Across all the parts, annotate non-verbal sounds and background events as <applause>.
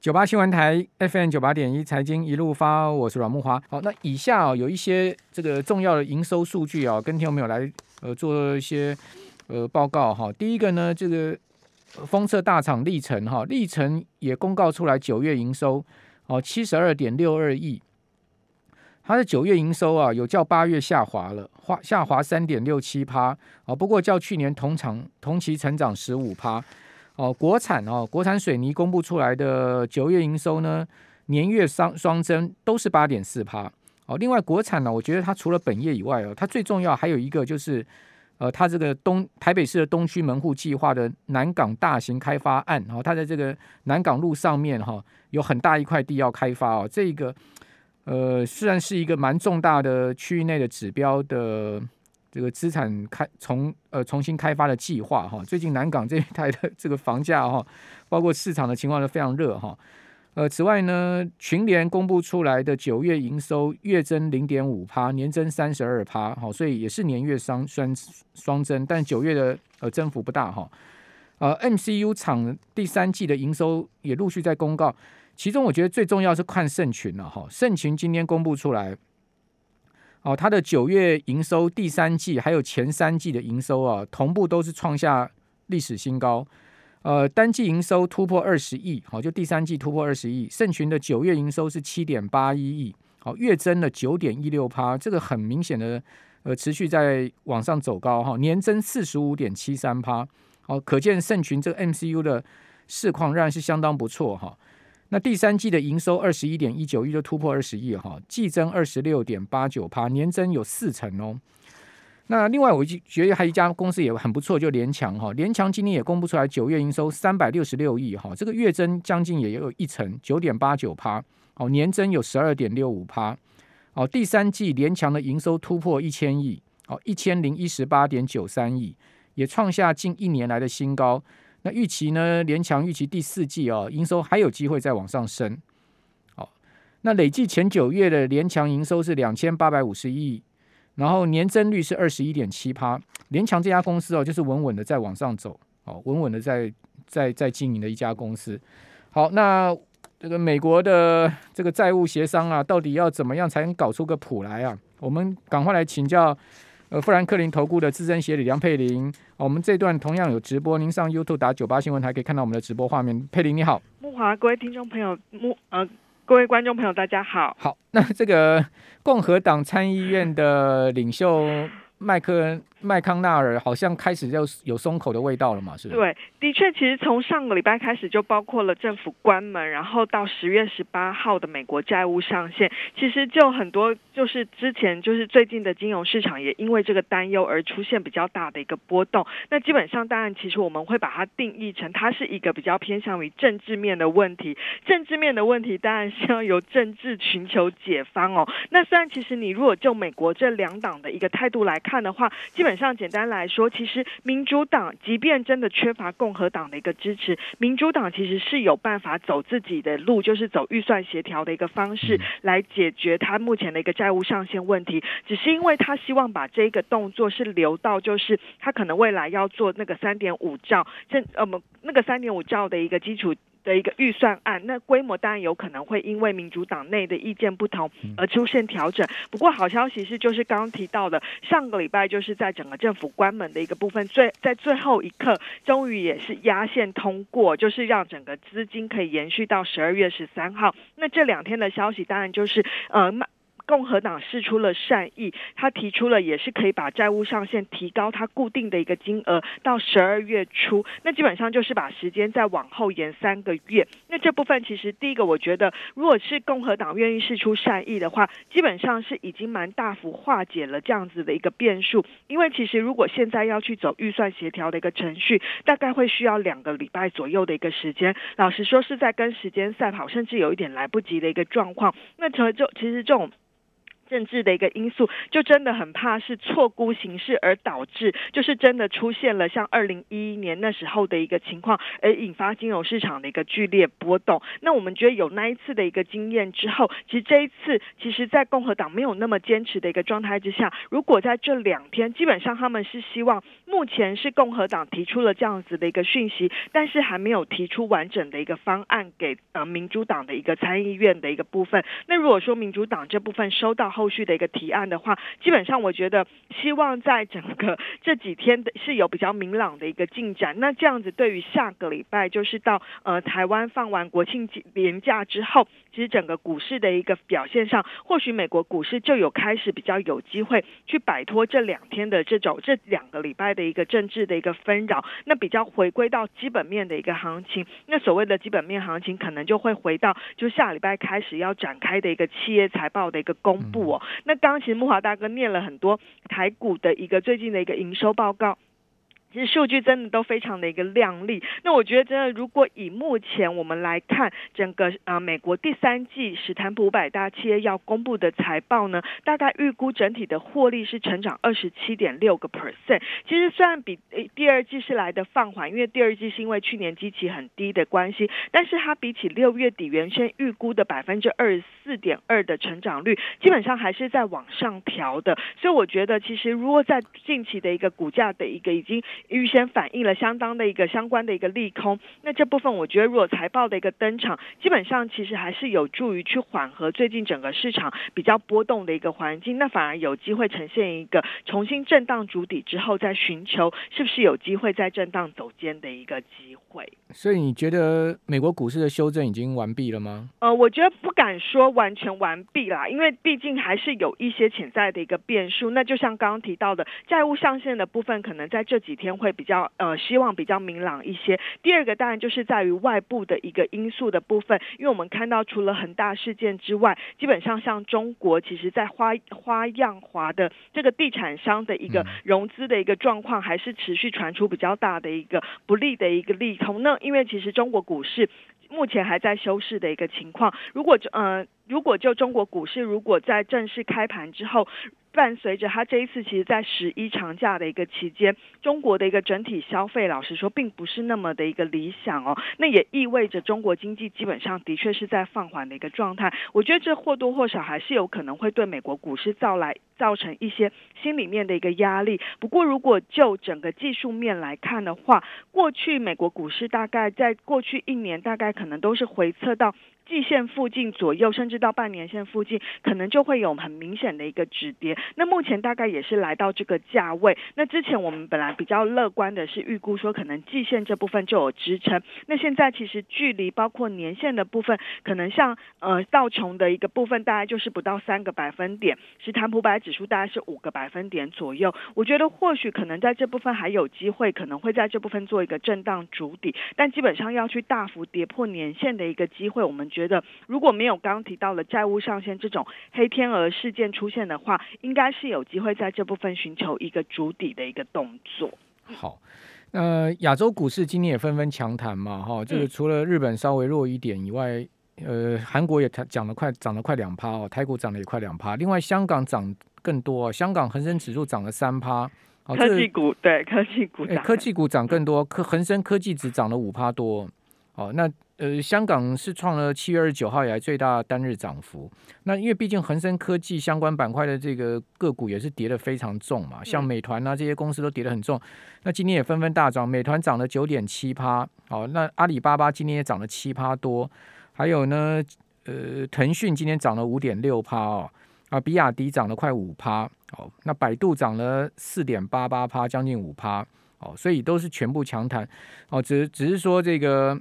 九八新闻台 FM 九八点一财经一路发，我是阮木华。好，那以下啊有一些这个重要的营收数据啊，跟听众朋友来呃做一些呃报告哈。第一个呢，这个封测大厂历程哈，历程也公告出来九月营收哦七十二点六二亿，它的九月营收啊有较八月下滑了，滑下滑三点六七趴哦，不过较去年同厂同期成长十五趴。哦，国产哦，国产水泥公布出来的九月营收呢，年月双双增都是八点四趴。哦，另外国产呢，我觉得它除了本业以外哦，它最重要还有一个就是，呃，它这个东台北市的东区门户计划的南港大型开发案，哦，它在这个南港路上面哈，有很大一块地要开发哦，这个呃，虽然是一个蛮重大的区域内的指标的。这个资产开重呃重新开发的计划哈，最近南港这一带的 <laughs> 这个房价哈，包括市场的情况都非常热哈。呃，此外呢，群联公布出来的九月营收月增零点五趴，年增三十二趴，好，所以也是年月双双双增，但九月的呃增幅不大哈。呃，MCU 厂第三季的营收也陆续在公告，其中我觉得最重要是看盛群了哈，盛群今天公布出来。哦，它的九月营收第三季还有前三季的营收啊，同步都是创下历史新高。呃，单季营收突破二十亿，好，就第三季突破二十亿。盛群的九月营收是七点八一亿，好，月增了九点一六趴，这个很明显的呃持续在往上走高哈，年增四十五点七三趴，好，可见盛群这个 MCU 的市况仍然是相当不错哈。那第三季的营收二十一点一九亿就突破二十亿哈，季增二十六点八九趴，年增有四成哦。那另外我觉得还有一家公司也很不错，就联强哈，联强今年也公布出来九月营收三百六十六亿哈，这个月增将近也有一成九点八九趴，哦，年增有十二点六五趴，哦，第三季联强的营收突破一千亿，哦，一千零一十八点九三亿，也创下近一年来的新高。那预期呢？联强预期第四季哦，营收还有机会再往上升。好，那累计前九月的联强营收是两千八百五十亿，然后年增率是二十一点七趴。联强这家公司哦，就是稳稳的在往上走，哦，稳稳的在在在经营的一家公司。好，那这个美国的这个债务协商啊，到底要怎么样才能搞出个谱来啊？我们赶快来请教。呃，富兰克林投顾的资深协理梁佩玲，我们这段同样有直播，您上 YouTube 打九八新闻台可以看到我们的直播画面。佩玲你好，木华，各位听众朋友，木呃，各位观众朋友，大家好。好，那这个共和党参议院的领袖麦克。麦康纳尔好像开始就有松口的味道了嘛？是对，的确，其实从上个礼拜开始就包括了政府关门，然后到十月十八号的美国债务上限，其实就很多就是之前就是最近的金融市场也因为这个担忧而出现比较大的一个波动。那基本上，当然，其实我们会把它定义成它是一个比较偏向于政治面的问题。政治面的问题当然是要由政治寻求解方哦。那虽然其实你如果就美国这两党的一个态度来看的话，基本本上简单来说，其实民主党即便真的缺乏共和党的一个支持，民主党其实是有办法走自己的路，就是走预算协调的一个方式来解决他目前的一个债务上限问题。只是因为他希望把这个动作是留到，就是他可能未来要做那个三点五兆，这呃，那个三点五兆的一个基础。的一个预算案，那规模当然有可能会因为民主党内的意见不同而出现调整。不过好消息是，就是刚刚提到的，上个礼拜就是在整个政府关门的一个部分，最在最后一刻，终于也是压线通过，就是让整个资金可以延续到十二月十三号。那这两天的消息，当然就是呃。共和党释出了善意，他提出了也是可以把债务上限提高，它固定的一个金额到十二月初，那基本上就是把时间再往后延三个月。那这部分其实第一个，我觉得如果是共和党愿意释出善意的话，基本上是已经蛮大幅化解了这样子的一个变数。因为其实如果现在要去走预算协调的一个程序，大概会需要两个礼拜左右的一个时间。老实说，是在跟时间赛跑，甚至有一点来不及的一个状况。那这就其实这种。政治的一个因素，就真的很怕是错估形势而导致，就是真的出现了像二零一一年那时候的一个情况，而引发金融市场的一个剧烈波动。那我们觉得有那一次的一个经验之后，其实这一次，其实在共和党没有那么坚持的一个状态之下，如果在这两天，基本上他们是希望，目前是共和党提出了这样子的一个讯息，但是还没有提出完整的一个方案给呃民主党的一个参议院的一个部分。那如果说民主党这部分收到。后后续的一个提案的话，基本上我觉得希望在整个 <laughs> 这几天的是有比较明朗的一个进展。那这样子对于下个礼拜，就是到呃台湾放完国庆节年假之后，其实整个股市的一个表现上，或许美国股市就有开始比较有机会去摆脱这两天的这种这两个礼拜的一个政治的一个纷扰，那比较回归到基本面的一个行情。那所谓的基本面行情，可能就会回到就下礼拜开始要展开的一个企业财报的一个公布哦。那刚刚其实木华大哥念了很多台股的一个最近的一个营收报告。其实数据真的都非常的一个亮丽。那我觉得真的，如果以目前我们来看，整个啊美国第三季史坦普五百大企业要公布的财报呢，大概预估整体的获利是成长二十七点六个 percent。其实虽然比第二季是来的放缓，因为第二季是因为去年基期很低的关系，但是它比起六月底原先预估的百分之二十四点二的成长率，基本上还是在往上调的。所以我觉得，其实如果在近期的一个股价的一个已经预先反映了相当的一个相关的一个利空，那这部分我觉得，如果财报的一个登场，基本上其实还是有助于去缓和最近整个市场比较波动的一个环境，那反而有机会呈现一个重新震荡主底之后，再寻求是不是有机会再震荡走尖的一个机会。所以你觉得美国股市的修正已经完毕了吗？呃，我觉得不敢说完全完毕啦，因为毕竟还是有一些潜在的一个变数。那就像刚刚提到的债务上限的部分，可能在这几天。会比较呃，希望比较明朗一些。第二个当然就是在于外部的一个因素的部分，因为我们看到除了恒大事件之外，基本上像中国，其实在花花样华的这个地产商的一个融资的一个状况，还是持续传出比较大的一个不利的一个利空。那因为其实中国股市目前还在休市的一个情况，如果呃如果就中国股市如果在正式开盘之后。伴随着它这一次，其实，在十一长假的一个期间，中国的一个整体消费，老实说，并不是那么的一个理想哦。那也意味着中国经济基本上的确是在放缓的一个状态。我觉得这或多或少还是有可能会对美国股市造来造成一些心里面的一个压力。不过，如果就整个技术面来看的话，过去美国股市大概在过去一年，大概可能都是回测到。季线附近左右，甚至到半年线附近，可能就会有很明显的一个止跌。那目前大概也是来到这个价位。那之前我们本来比较乐观的是预估说，可能季线这部分就有支撑。那现在其实距离包括年线的部分，可能像呃道琼的一个部分，大概就是不到三个百分点；是坦普百指数大概是五个百分点左右。我觉得或许可能在这部分还有机会，可能会在这部分做一个震荡筑底。但基本上要去大幅跌破年线的一个机会，我们觉觉得如果没有刚刚提到的债务上限这种黑天鹅事件出现的话，应该是有机会在这部分寻求一个主底的一个动作。好，那亚洲股市今天也纷纷强弹嘛，哈，就是除了日本稍微弱一点以外，呃，韩国也涨了快涨了快两趴哦，台股涨了也快两趴，另外香港涨更多，香港恒生指数涨了三趴，科技股对科技股，科技股涨更多，科恒生科技指涨了五趴多，哦，那。呃，香港是创了七月二十九号以来最大单日涨幅。那因为毕竟恒生科技相关板块的这个个股也是跌得非常重嘛，像美团啊这些公司都跌得很重。那今天也纷纷大涨，美团涨了九点七趴，好，那阿里巴巴今天也涨了七趴多，还有呢，呃，腾讯今天涨了五点六趴哦，啊，比亚迪涨了快五趴，哦，那百度涨了四点八八趴，将近五趴，哦，所以都是全部强弹，哦，只只是说这个。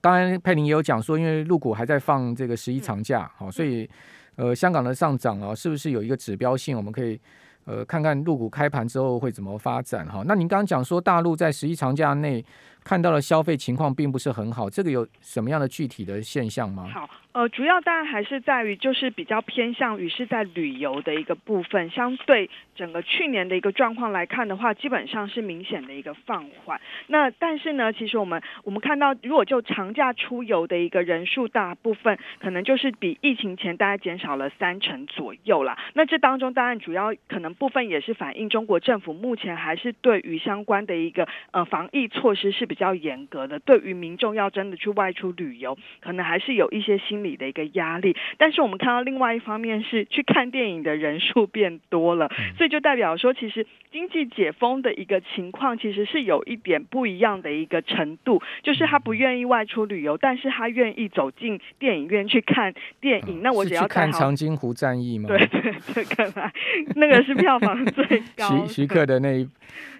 刚才佩林也有讲说，因为陆股还在放这个十一长假，好，所以呃，香港的上涨啊，是不是有一个指标性？我们可以呃看看陆股开盘之后会怎么发展哈。那您刚刚讲说，大陆在十一长假内看到了消费情况并不是很好，这个有什么样的具体的现象吗？好。呃，主要当然还是在于，就是比较偏向于是在旅游的一个部分，相对整个去年的一个状况来看的话，基本上是明显的一个放缓。那但是呢，其实我们我们看到，如果就长假出游的一个人数，大部分可能就是比疫情前大概减少了三成左右啦。那这当中当然主要可能部分也是反映中国政府目前还是对于相关的一个呃防疫措施是比较严格的，对于民众要真的去外出旅游，可能还是有一些心理的一个压力，但是我们看到另外一方面是去看电影的人数变多了，所以就代表说，其实经济解封的一个情况其实是有一点不一样的一个程度，就是他不愿意外出旅游，但是他愿意走进电影院去看电影。那我只要看长津湖战役吗？对对，这看来那个是票房最高。徐徐克的那一。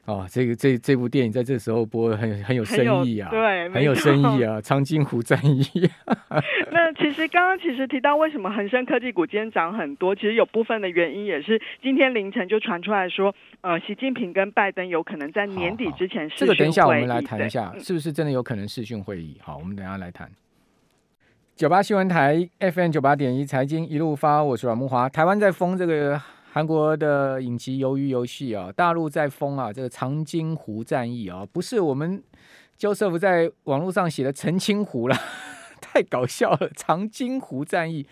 哦，这个这这部电影在这时候播很很有深意啊，对，很有生意啊，《长津湖战役》。<laughs> 那其实刚刚其实提到为什么恒生科技股今天涨很多，其实有部分的原因也是今天凌晨就传出来说，呃，习近平跟拜登有可能在年底之前这个等一下我们来谈一下，是不是真的有可能视讯会议？好，我们等下来谈。九八新闻台 FM 九八点一财经一路发，我是阮木华。台湾在封这个。韩国的影集《鱿鱼游戏》啊，大陆在封啊，这个长津湖战役啊，不是我们 Joseph 在网络上写的澄清湖了，<laughs> 太搞笑了。长津湖战役，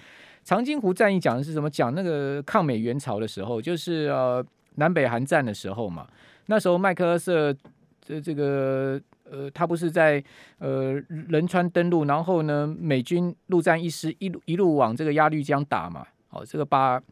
长津湖战役讲的是什么？讲那个抗美援朝的时候，就是呃南北韩战的时候嘛。那时候麦克阿瑟这这个呃，他不是在呃仁川登陆，然后呢，美军陆战一师一路一路往这个鸭绿江打嘛。哦，这个把。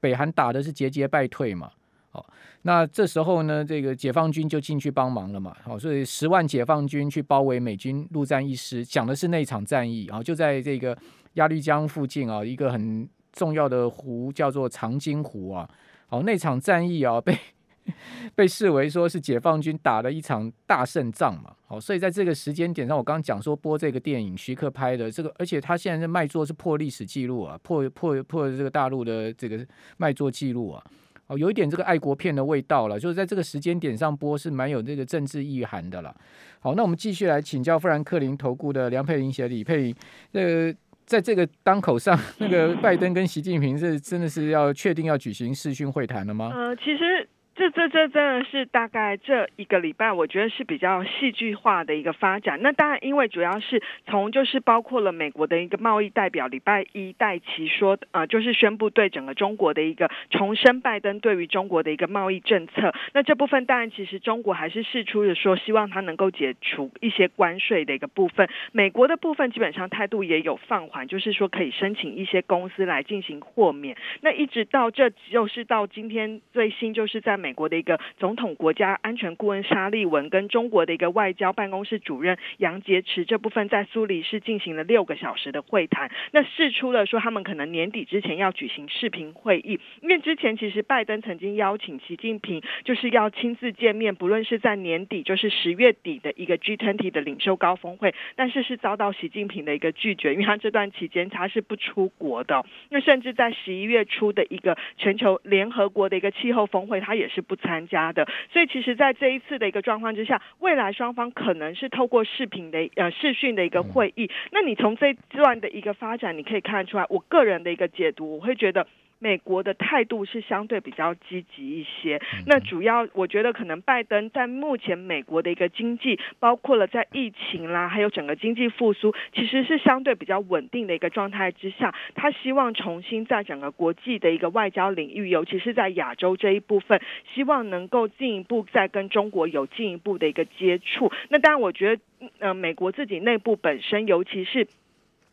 北韩打的是节节败退嘛，哦，那这时候呢，这个解放军就进去帮忙了嘛，好，所以十万解放军去包围美军陆战一师，讲的是那场战役啊，就在这个鸭绿江附近啊，一个很重要的湖叫做长津湖啊，好，那场战役啊被。<laughs> 被视为说是解放军打了一场大胜仗嘛，好，所以在这个时间点上，我刚刚讲说播这个电影，徐克拍的这个，而且他现在的卖座是破历史记录啊，破破破这个大陆的这个卖座记录啊，哦，有一点这个爱国片的味道了，就是在这个时间点上播是蛮有这个政治意涵的了。好，那我们继续来请教富兰克林投顾的梁佩玲协李佩玲，呃，在这个当口上，那个拜登跟习近平是真的是要确定要举行视讯会谈了吗？呃，其实。这这这真的是大概这一个礼拜，我觉得是比较戏剧化的一个发展。那当然，因为主要是从就是包括了美国的一个贸易代表礼拜一戴奇说，呃，就是宣布对整个中国的一个重申拜登对于中国的一个贸易政策。那这部分当然其实中国还是试出的说，希望他能够解除一些关税的一个部分。美国的部分基本上态度也有放缓，就是说可以申请一些公司来进行豁免。那一直到这就是到今天最新就是在美。国的一个总统国家安全顾问沙利文跟中国的一个外交办公室主任杨洁篪这部分在苏黎世进行了六个小时的会谈，那试出了说他们可能年底之前要举行视频会议，因为之前其实拜登曾经邀请习近平就是要亲自见面，不论是在年底就是十月底的一个 G20 的领袖高峰会，但是是遭到习近平的一个拒绝，因为他这段期间他是不出国的，那甚至在十一月初的一个全球联合国的一个气候峰会，他也是。不参加的，所以其实，在这一次的一个状况之下，未来双方可能是透过视频的呃视讯的一个会议。那你从这段的一个发展，你可以看得出来，我个人的一个解读，我会觉得。美国的态度是相对比较积极一些。那主要我觉得可能拜登在目前美国的一个经济，包括了在疫情啦，还有整个经济复苏，其实是相对比较稳定的一个状态之下，他希望重新在整个国际的一个外交领域，尤其是在亚洲这一部分，希望能够进一步再跟中国有进一步的一个接触。那当然，我觉得呃，美国自己内部本身，尤其是。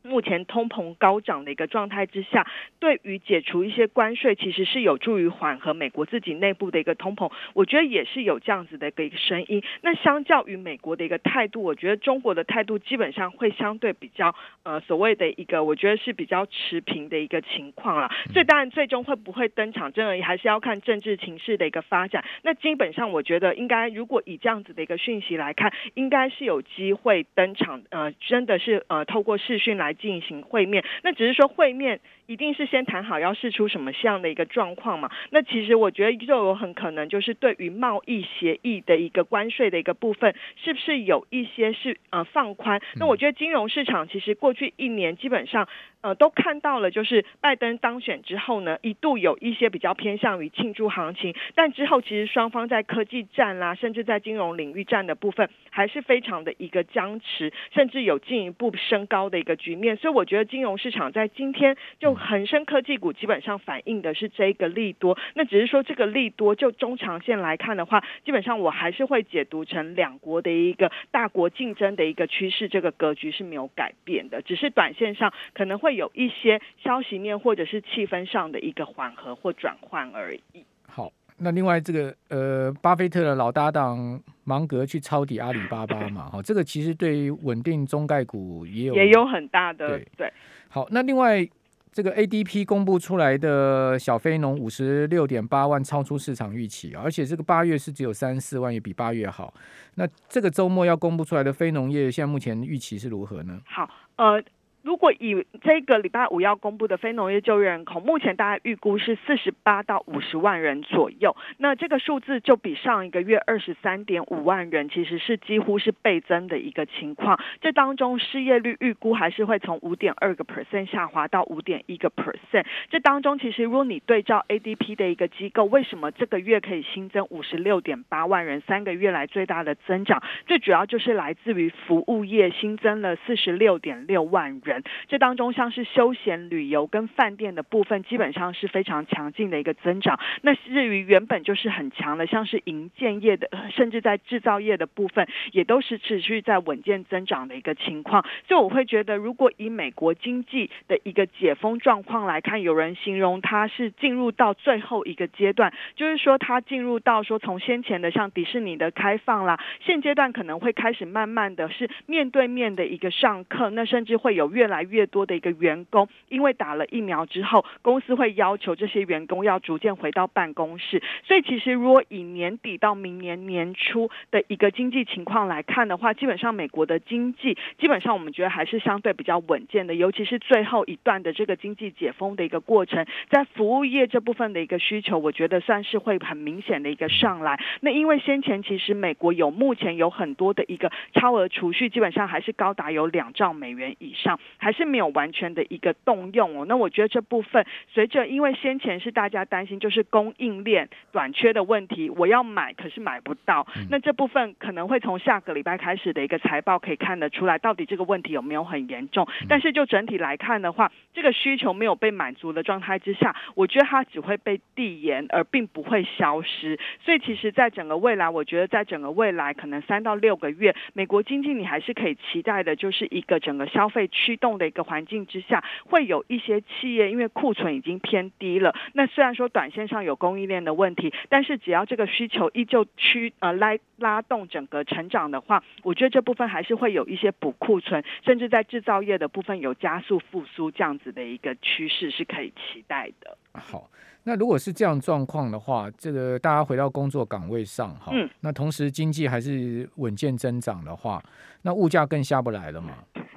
目前通膨高涨的一个状态之下，对于解除一些关税，其实是有助于缓和美国自己内部的一个通膨。我觉得也是有这样子的一个声音。那相较于美国的一个态度，我觉得中国的态度基本上会相对比较呃所谓的一个，我觉得是比较持平的一个情况了。所以当然最终会不会登场，真的还是要看政治情势的一个发展。那基本上我觉得应该，如果以这样子的一个讯息来看，应该是有机会登场。呃，真的是呃透过视讯来。进行会面。那只是说会面一定是先谈好要试出什么样的一个状况嘛？那其实我觉得就有很可能就是对于贸易协议的一个关税的一个部分，是不是有一些是呃放宽？那我觉得金融市场其实过去一年基本上。呃，都看到了，就是拜登当选之后呢，一度有一些比较偏向于庆祝行情，但之后其实双方在科技战啦，甚至在金融领域战的部分，还是非常的一个僵持，甚至有进一步升高的一个局面。所以我觉得金融市场在今天就恒生科技股基本上反映的是这个利多，那只是说这个利多就中长线来看的话，基本上我还是会解读成两国的一个大国竞争的一个趋势，这个格局是没有改变的，只是短线上可能会。会有一些消息面或者是气氛上的一个缓和或转换而已。好，那另外这个呃，巴菲特的老搭档芒格去抄底阿里巴巴嘛，哈，<laughs> 这个其实对于稳定中概股也有也有很大的对。好，那另外这个 ADP 公布出来的小非农五十六点八万，超出市场预期，而且这个八月是只有三四万，也比八月好。那这个周末要公布出来的非农业，现在目前预期是如何呢？好，呃。如果以这个礼拜五要公布的非农业就业人口，目前大概预估是四十八到五十万人左右。那这个数字就比上一个月二十三点五万人，其实是几乎是倍增的一个情况。这当中失业率预估还是会从五点二个 percent 下滑到五点一个 percent。这当中其实如果你对照 ADP 的一个机构，为什么这个月可以新增五十六点八万人，三个月来最大的增长，最主要就是来自于服务业新增了四十六点六万人。这当中像是休闲旅游跟饭店的部分，基本上是非常强劲的一个增长。那至于原本就是很强的，像是营建业的，甚至在制造业的部分，也都是持续在稳健增长的一个情况。所以我会觉得，如果以美国经济的一个解封状况来看，有人形容它是进入到最后一个阶段，就是说它进入到说从先前的像迪士尼的开放啦，现阶段可能会开始慢慢的是面对面的一个上课，那甚至会有越来越多的一个员工，因为打了疫苗之后，公司会要求这些员工要逐渐回到办公室。所以，其实如果以年底到明年年初的一个经济情况来看的话，基本上美国的经济基本上我们觉得还是相对比较稳健的。尤其是最后一段的这个经济解封的一个过程，在服务业这部分的一个需求，我觉得算是会很明显的一个上来。那因为先前其实美国有目前有很多的一个超额储蓄，基本上还是高达有两兆美元以上，还是没有完全的一个动用哦。那我觉得这部分随着，因为先前是大家担心就是供应链短缺的问题，我要买可是买不到。那这部分可能会从下个礼拜开始的一个财报可以看得出来，到底这个问题有没有很严重。但是就整体来看的话，这个需求没有被满足的状态之下，我觉得它只会被递延，而并不会消失。所以其实，在整个未来，我觉得在整个未来可能三到六个月，美国经济你还是可以期待的，就是一个整个消费驱动的一个环。境之下，会有一些企业因为库存已经偏低了。那虽然说短线上有供应链的问题，但是只要这个需求依旧驱呃拉拉动整个成长的话，我觉得这部分还是会有一些补库存，甚至在制造业的部分有加速复苏这样子的一个趋势是可以期待的。好，那如果是这样状况的话，这个大家回到工作岗位上哈，嗯那同时经济还是稳健增长的话，那物价更下不来了嘛？<laughs>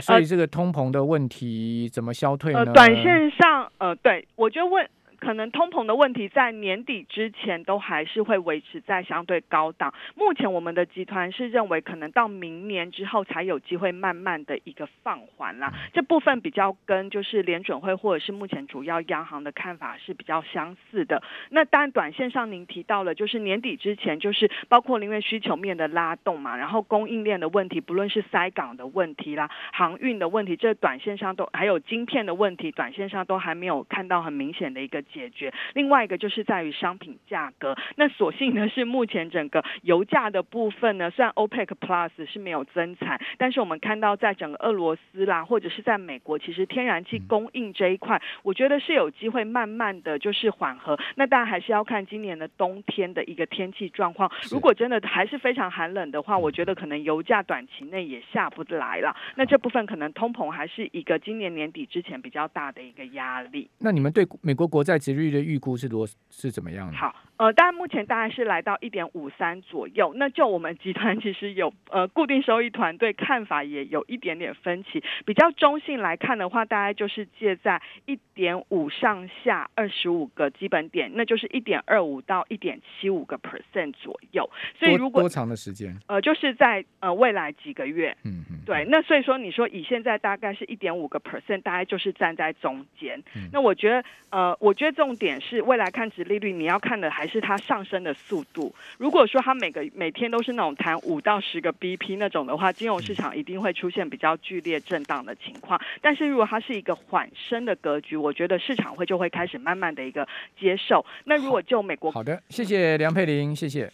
所以这个通膨的问题怎么消退呢？呃，短线上，呃，对我就问。可能通膨的问题在年底之前都还是会维持在相对高档。目前我们的集团是认为，可能到明年之后才有机会慢慢的一个放缓啦。这部分比较跟就是联准会或者是目前主要央行的看法是比较相似的。那当然，短线上您提到了，就是年底之前，就是包括因为需求面的拉动嘛，然后供应链的问题，不论是塞港的问题啦、航运的问题，这短线上都还有晶片的问题，短线上都还没有看到很明显的一个。解决另外一个就是在于商品价格，那所幸呢是目前整个油价的部分呢，虽然 OPEC Plus 是没有增产，但是我们看到在整个俄罗斯啦，或者是在美国，其实天然气供应这一块，我觉得是有机会慢慢的就是缓和。那当然还是要看今年的冬天的一个天气状况。如果真的还是非常寒冷的话，我觉得可能油价短期内也下不来了。那这部分可能通膨还是一个今年年底之前比较大的一个压力。那你们对美国国债？值率的预估是多是怎么样的？呃，当然目前大概是来到一点五三左右。那就我们集团其实有呃固定收益团队看法也有一点点分歧。比较中性来看的话，大概就是介在一点五上下二十五个基本点，那就是一点二五到一点七五个 percent 左右。所以如果多长的时间？呃，就是在呃未来几个月。嗯嗯。对，那所以说你说以现在大概是一点五个 percent，大概就是站在中间。嗯那我觉得呃，我觉得重点是未来看值利率，你要看的还是它上升的速度。如果说它每个每天都是那种弹五到十个 BP 那种的话，金融市场一定会出现比较剧烈震荡的情况。但是如果它是一个缓升的格局，我觉得市场会就会开始慢慢的一个接受。那如果就美国，好的，谢谢梁佩玲，谢谢。